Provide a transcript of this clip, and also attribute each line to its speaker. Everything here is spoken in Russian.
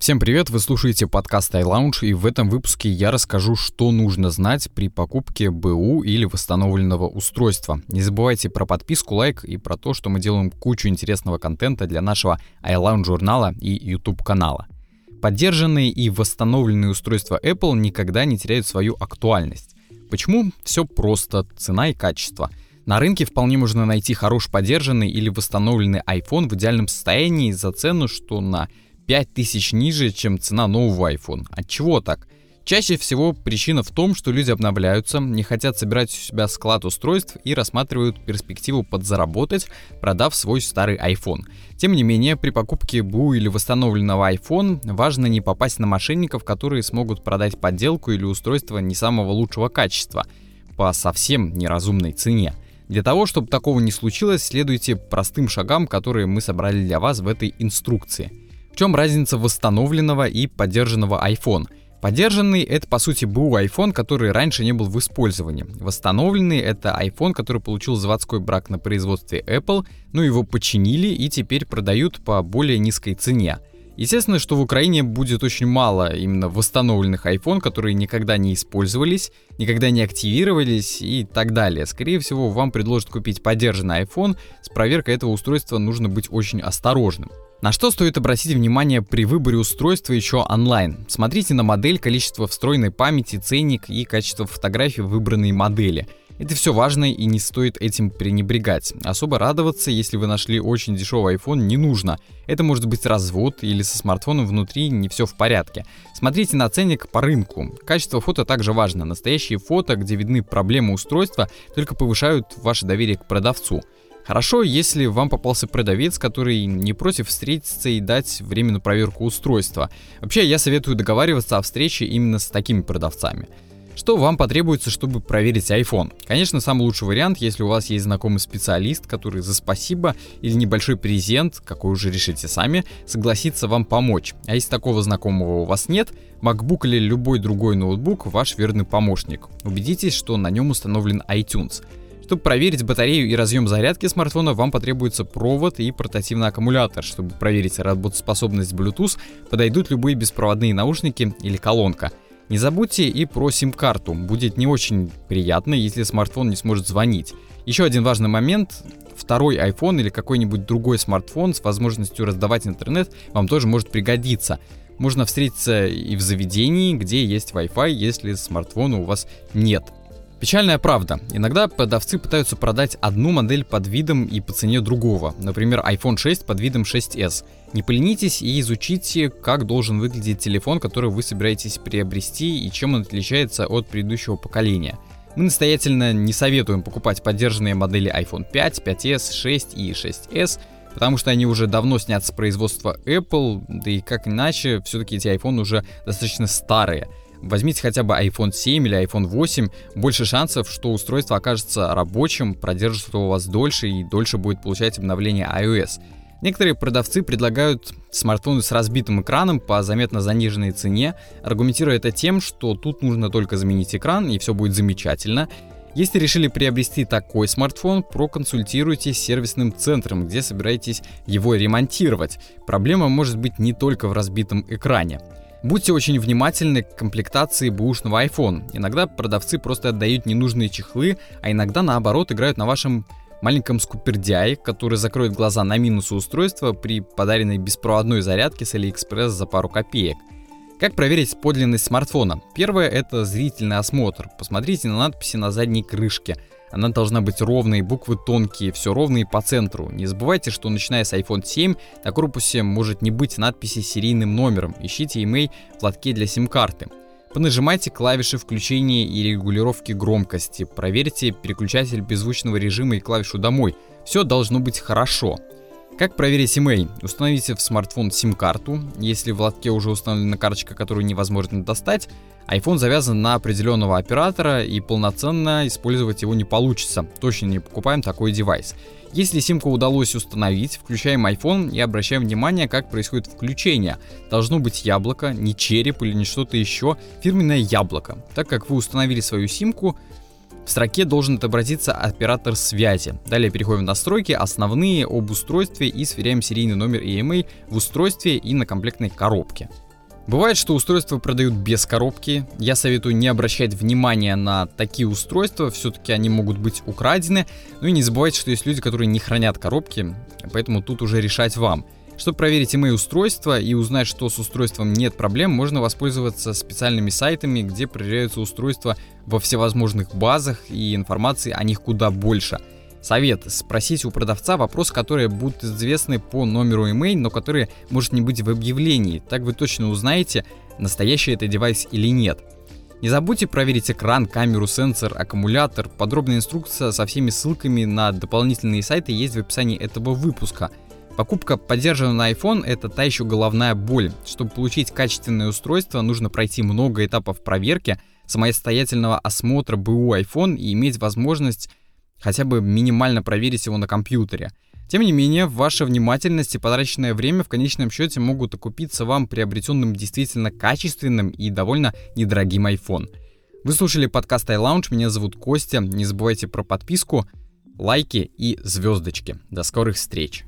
Speaker 1: Всем привет, вы слушаете подкаст iLounge, и в этом выпуске я расскажу, что нужно знать при покупке БУ или восстановленного устройства. Не забывайте про подписку, лайк и про то, что мы делаем кучу интересного контента для нашего iLounge журнала и YouTube канала. Поддержанные и восстановленные устройства Apple никогда не теряют свою актуальность. Почему? Все просто, цена и качество. На рынке вполне можно найти хорош поддержанный или восстановленный iPhone в идеальном состоянии за цену, что на 5000 ниже, чем цена нового iPhone. От чего так? Чаще всего причина в том, что люди обновляются, не хотят собирать у себя склад устройств и рассматривают перспективу подзаработать, продав свой старый iPhone. Тем не менее, при покупке БУ или восстановленного iPhone важно не попасть на мошенников, которые смогут продать подделку или устройство не самого лучшего качества по совсем неразумной цене. Для того, чтобы такого не случилось, следуйте простым шагам, которые мы собрали для вас в этой инструкции – чем разница восстановленного и поддержанного iPhone? Поддержанный — это, по сути, был iPhone, который раньше не был в использовании. Восстановленный — это iPhone, который получил заводской брак на производстве Apple, но его починили и теперь продают по более низкой цене. Естественно, что в Украине будет очень мало именно восстановленных iPhone, которые никогда не использовались, никогда не активировались и так далее. Скорее всего, вам предложат купить поддержанный iPhone. С проверкой этого устройства нужно быть очень осторожным. На что стоит обратить внимание при выборе устройства еще онлайн? Смотрите на модель, количество встроенной памяти, ценник и качество фотографий выбранной модели. Это все важно и не стоит этим пренебрегать. Особо радоваться, если вы нашли очень дешевый iPhone, не нужно. Это может быть развод или со смартфоном внутри не все в порядке. Смотрите на ценник по рынку. Качество фото также важно. Настоящие фото, где видны проблемы устройства, только повышают ваше доверие к продавцу. Хорошо, если вам попался продавец, который не против встретиться и дать временную проверку устройства. Вообще, я советую договариваться о встрече именно с такими продавцами. Что вам потребуется, чтобы проверить iPhone? Конечно, самый лучший вариант, если у вас есть знакомый специалист, который за спасибо или небольшой презент, какой уже решите сами, согласится вам помочь. А если такого знакомого у вас нет, MacBook или любой другой ноутбук ваш верный помощник. Убедитесь, что на нем установлен iTunes. Чтобы проверить батарею и разъем зарядки смартфона, вам потребуется провод и портативный аккумулятор. Чтобы проверить работоспособность Bluetooth, подойдут любые беспроводные наушники или колонка. Не забудьте и про сим-карту. Будет не очень приятно, если смартфон не сможет звонить. Еще один важный момент. Второй iPhone или какой-нибудь другой смартфон с возможностью раздавать интернет вам тоже может пригодиться. Можно встретиться и в заведении, где есть Wi-Fi, если смартфона у вас нет. Печальная правда. Иногда продавцы пытаются продать одну модель под видом и по цене другого. Например, iPhone 6 под видом 6s. Не поленитесь и изучите, как должен выглядеть телефон, который вы собираетесь приобрести и чем он отличается от предыдущего поколения. Мы настоятельно не советуем покупать поддержанные модели iPhone 5, 5s, 6 и 6s, потому что они уже давно снят с производства Apple, да и как иначе, все-таки эти iPhone уже достаточно старые. Возьмите хотя бы iPhone 7 или iPhone 8, больше шансов, что устройство окажется рабочим, продержится у вас дольше и дольше будет получать обновление iOS. Некоторые продавцы предлагают смартфоны с разбитым экраном по заметно заниженной цене, аргументируя это тем, что тут нужно только заменить экран и все будет замечательно. Если решили приобрести такой смартфон, проконсультируйтесь с сервисным центром, где собираетесь его ремонтировать. Проблема может быть не только в разбитом экране. Будьте очень внимательны к комплектации бэушного iPhone. Иногда продавцы просто отдают ненужные чехлы, а иногда наоборот играют на вашем маленьком скупердяе, который закроет глаза на минусы устройства при подаренной беспроводной зарядке с AliExpress за пару копеек. Как проверить подлинность смартфона? Первое это зрительный осмотр. Посмотрите на надписи на задней крышке – она должна быть ровной, буквы тонкие, все ровно и по центру. Не забывайте, что начиная с iPhone 7 на корпусе может не быть надписи с серийным номером. Ищите email в лотке для сим-карты. Понажимайте клавиши включения и регулировки громкости. Проверьте переключатель беззвучного режима и клавишу «Домой». Все должно быть хорошо. Как проверить email? Установите в смартфон сим-карту. Если в лотке уже установлена карточка, которую невозможно достать, iPhone завязан на определенного оператора и полноценно использовать его не получится. Точно не покупаем такой девайс. Если симку удалось установить, включаем iPhone и обращаем внимание, как происходит включение. Должно быть яблоко, не череп или не что-то еще, фирменное яблоко. Так как вы установили свою симку, в строке должен отобразиться оператор связи. Далее переходим в настройки, основные об устройстве и сверяем серийный номер EMA в устройстве и на комплектной коробке. Бывает, что устройства продают без коробки. Я советую не обращать внимания на такие устройства, все-таки они могут быть украдены. Ну и не забывайте, что есть люди, которые не хранят коробки, поэтому тут уже решать вам. Чтобы проверить email устройства и узнать, что с устройством нет проблем, можно воспользоваться специальными сайтами, где проверяются устройства во всевозможных базах и информации о них куда больше – Совет. Спросите у продавца вопрос, которые будут известны по номеру email, но которые может не быть в объявлении. Так вы точно узнаете, настоящий это девайс или нет. Не забудьте проверить экран, камеру, сенсор, аккумулятор. Подробная инструкция со всеми ссылками на дополнительные сайты есть в описании этого выпуска. Покупка поддержанного iPhone это та еще головная боль. Чтобы получить качественное устройство, нужно пройти много этапов проверки, самостоятельного осмотра БУ iPhone и иметь возможность хотя бы минимально проверить его на компьютере. Тем не менее, ваша внимательность и потраченное время в конечном счете могут окупиться вам приобретенным действительно качественным и довольно недорогим iPhone. Вы слушали подкаст iLounge, меня зовут Костя. Не забывайте про подписку, лайки и звездочки. До скорых встреч!